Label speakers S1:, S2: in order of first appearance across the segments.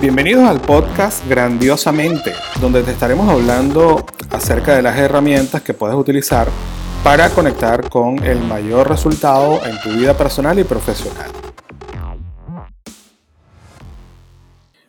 S1: Bienvenidos al podcast Grandiosamente, donde te estaremos hablando acerca de las herramientas que puedes utilizar para conectar con el mayor resultado en tu vida personal y profesional.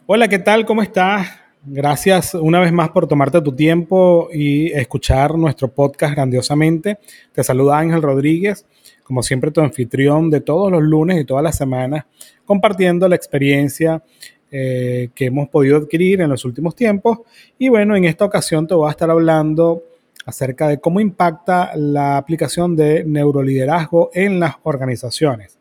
S1: Hola, ¿qué tal? ¿Cómo estás? Gracias una vez más por tomarte tu tiempo y escuchar nuestro podcast grandiosamente. Te saluda Ángel Rodríguez, como siempre tu anfitrión de todos los lunes y todas las semanas, compartiendo la experiencia eh, que hemos podido adquirir en los últimos tiempos. Y bueno, en esta ocasión te voy a estar hablando acerca de cómo impacta la aplicación de neuroliderazgo en las organizaciones.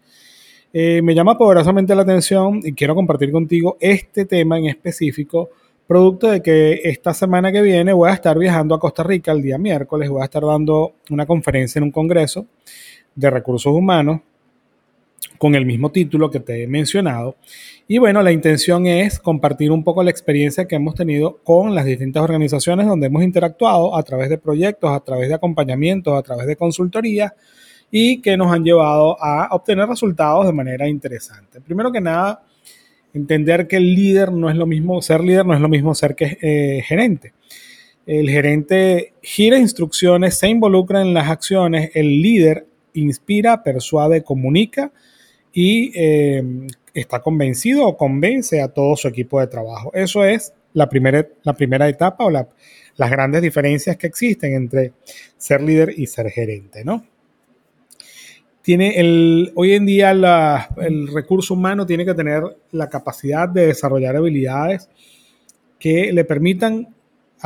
S1: Eh, me llama poderosamente la atención y quiero compartir contigo este tema en específico, producto de que esta semana que viene voy a estar viajando a Costa Rica el día miércoles, voy a estar dando una conferencia en un congreso de recursos humanos con el mismo título que te he mencionado. Y bueno, la intención es compartir un poco la experiencia que hemos tenido con las distintas organizaciones donde hemos interactuado a través de proyectos, a través de acompañamientos, a través de consultoría y que nos han llevado a obtener resultados de manera interesante. Primero que nada, entender que el líder no es lo mismo, ser líder no es lo mismo ser que eh, gerente. El gerente gira instrucciones, se involucra en las acciones, el líder inspira, persuade, comunica y eh, está convencido o convence a todo su equipo de trabajo. Eso es la primera, la primera etapa o las grandes diferencias que existen entre ser líder y ser gerente, ¿no? Tiene el, hoy en día el recurso humano tiene que tener la capacidad de desarrollar habilidades que le permitan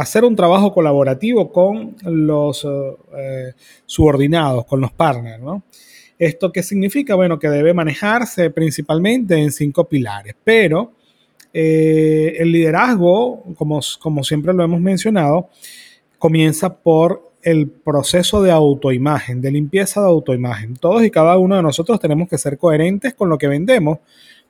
S1: hacer un trabajo colaborativo con los eh, subordinados, con los partners, ¿no? ¿Esto qué significa? Bueno, que debe manejarse principalmente en cinco pilares, pero eh, el liderazgo, como, como siempre lo hemos mencionado, comienza por el proceso de autoimagen, de limpieza de autoimagen. Todos y cada uno de nosotros tenemos que ser coherentes con lo que vendemos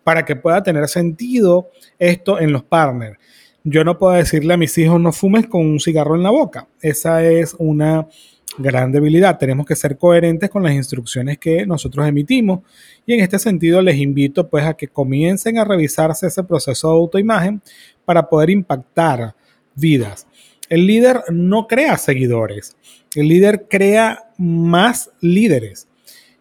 S1: para que pueda tener sentido esto en los partners. Yo no puedo decirle a mis hijos no fumes con un cigarro en la boca. Esa es una gran debilidad. Tenemos que ser coherentes con las instrucciones que nosotros emitimos y en este sentido les invito pues a que comiencen a revisarse ese proceso de autoimagen para poder impactar vidas. El líder no crea seguidores, el líder crea más líderes.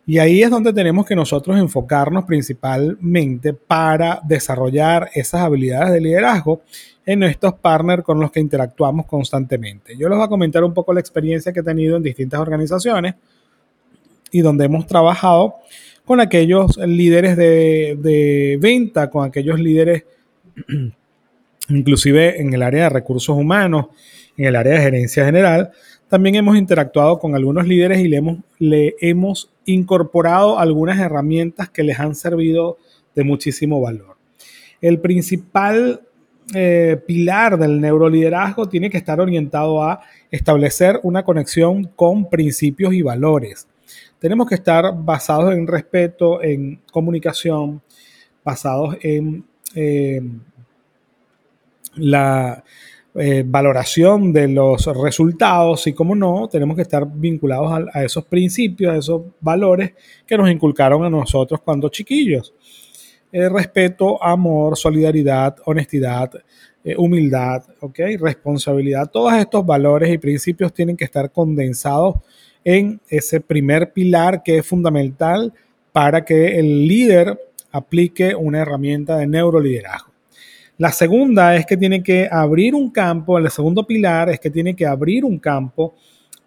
S1: Y ahí es donde tenemos que nosotros enfocarnos principalmente para desarrollar esas habilidades de liderazgo en estos partners con los que interactuamos constantemente. Yo les voy a comentar un poco la experiencia que he tenido en distintas organizaciones y donde hemos trabajado con aquellos líderes de, venta, con aquellos líderes inclusive en el área de recursos humanos, en el área de gerencia general, también hemos interactuado con algunos líderes y le hemos, le hemos incorporado algunas herramientas que les han servido de muchísimo valor. El principal eh, pilar del neuroliderazgo tiene que estar orientado a establecer una conexión con principios y valores. Tenemos que estar basados en respeto, en comunicación, basados en eh, la eh, valoración de los resultados y, como no, tenemos que estar vinculados a, esos principios, a esos valores que nos inculcaron a nosotros cuando chiquillos. Eh, respeto, amor, solidaridad, honestidad, eh, humildad, ¿okay? responsabilidad. Todos estos valores y principios tienen que estar condensados en ese primer pilar que es fundamental para que el líder aplique una herramienta de neuroliderazgo. La segunda es que tiene que abrir un campo, el segundo pilar es que tiene que abrir un campo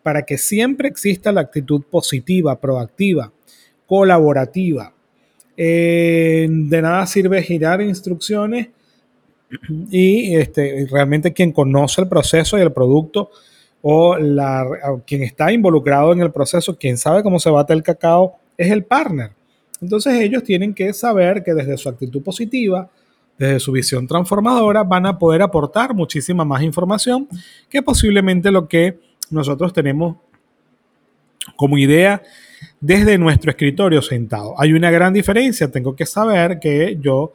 S1: para que siempre exista la actitud positiva, proactiva, colaborativa, eh, de nada sirve girar instrucciones y este, realmente quien conoce el proceso y el producto o quien está involucrado en el proceso, quien sabe cómo se bate el cacao, es el partner. Entonces ellos tienen que saber que desde su actitud positiva, desde su visión transformadora, van a poder aportar muchísima más información que posiblemente lo que nosotros tenemos como idea desde nuestro escritorio sentado. Hay una gran diferencia, tengo que saber que yo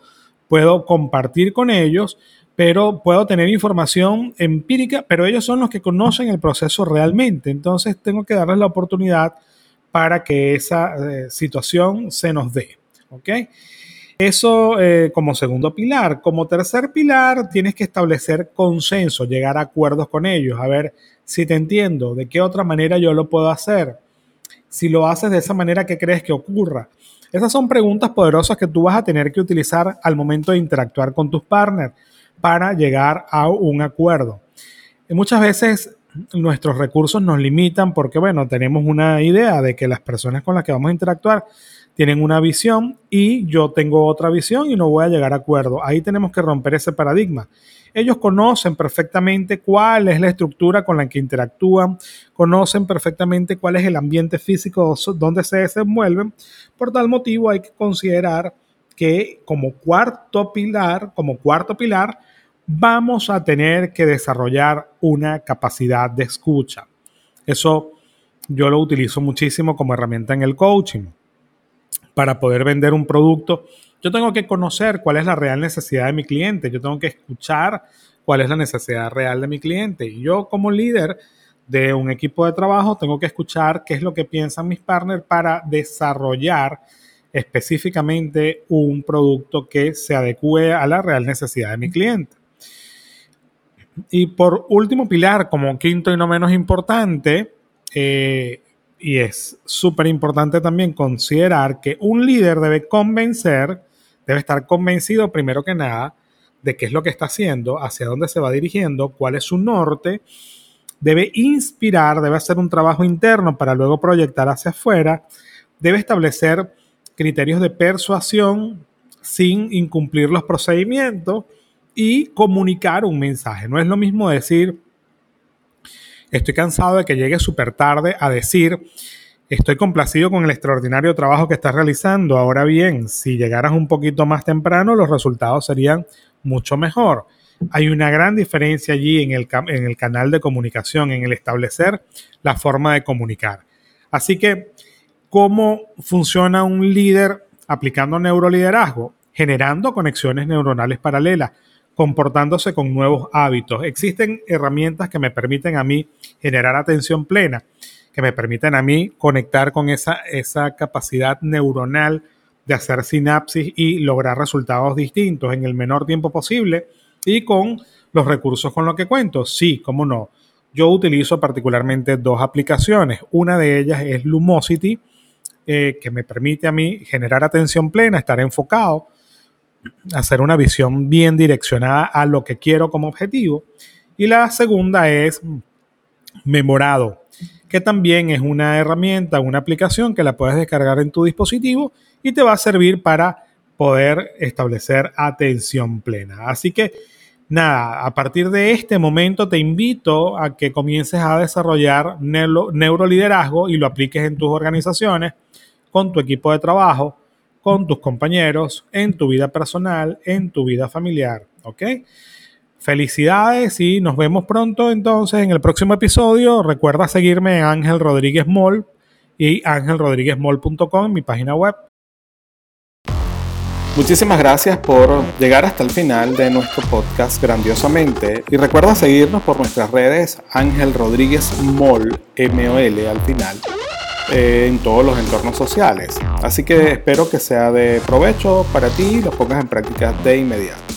S1: puedo compartir con ellos, pero puedo tener información empírica, pero ellos son los que conocen el proceso realmente. Entonces tengo que darles la oportunidad para que esa eh, situación se nos dé. ¿ok? Eso eh, como segundo pilar. Como tercer pilar, tienes que establecer consenso, llegar a acuerdos con ellos, a ver si te entiendo, de qué otra manera yo lo puedo hacer. Si lo haces de esa manera, ¿qué crees que ocurra? Esas son preguntas poderosas que tú vas a tener que utilizar al momento de interactuar con tus partners para llegar a un acuerdo. Y muchas veces nuestros recursos nos limitan porque, bueno, tenemos una idea de que las personas con las que vamos a interactuar tienen una visión y yo tengo otra visión y no voy a llegar a acuerdo. Ahí tenemos que romper ese paradigma. Ellos conocen perfectamente cuál es la estructura con la que interactúan, conocen perfectamente cuál es el ambiente físico donde se desenvuelven. Por tal motivo hay que considerar que como cuarto pilar, como cuarto pilar, vamos a tener que desarrollar una capacidad de escucha. Eso yo lo utilizo muchísimo como herramienta en el coaching. Para poder vender un producto, yo tengo que conocer cuál es la real necesidad de mi cliente, yo tengo que escuchar cuál es la necesidad real de mi cliente. Y yo como líder de un equipo de trabajo tengo que escuchar qué es lo que piensan mis partners para desarrollar específicamente un producto que se adecue a la real necesidad de mi cliente. Y por último pilar, como quinto y no menos importante, eh, y es súper importante también considerar que un líder debe convencer, debe estar convencido primero que nada de qué es lo que está haciendo, hacia dónde se va dirigiendo, cuál es su norte, debe inspirar, debe hacer un trabajo interno para luego proyectar hacia afuera, debe establecer criterios de persuasión sin incumplir los procedimientos y comunicar un mensaje. No es lo mismo decir, estoy cansado de que llegue súper tarde a decir, estoy complacido con el extraordinario trabajo que estás realizando. Ahora bien, si llegaras un poquito más temprano, los resultados serían mucho mejor. Hay una gran diferencia allí en el, en el canal de comunicación, en el establecer la forma de comunicar. Así que, ¿cómo funciona un líder aplicando neuroliderazgo? Generando conexiones neuronales paralelas comportándose con nuevos hábitos. Existen herramientas que me permiten a mí generar atención plena, que me permiten a mí conectar con esa, esa capacidad neuronal de hacer sinapsis y lograr resultados distintos en el menor tiempo posible y con los recursos con los que cuento. Sí, cómo no. Yo utilizo particularmente dos aplicaciones. Una de ellas es Lumosity, eh, que me permite a mí generar atención plena, estar enfocado hacer una visión bien direccionada a lo que quiero como objetivo. Y la segunda es Memorado, que también es una herramienta, una aplicación que la puedes descargar en tu dispositivo y te va a servir para poder establecer atención plena. Así que nada, a partir de este momento te invito a que comiences a desarrollar neuroliderazgo y lo apliques en tus organizaciones, con tu equipo de trabajo, con tus compañeros, en tu vida personal, en tu vida familiar. ¿Ok? Felicidades y nos vemos pronto entonces en el próximo episodio. Recuerda seguirme en Ángel Rodríguez Mall y angelrodríguezmall.com, mi página web. Muchísimas gracias por llegar hasta el final de nuestro podcast grandiosamente y recuerda seguirnos por nuestras redes Ángel Rodríguez Mall, M-O-L al final en todos los entornos sociales. Así que espero que sea de provecho para ti y lo pongas en práctica de inmediato.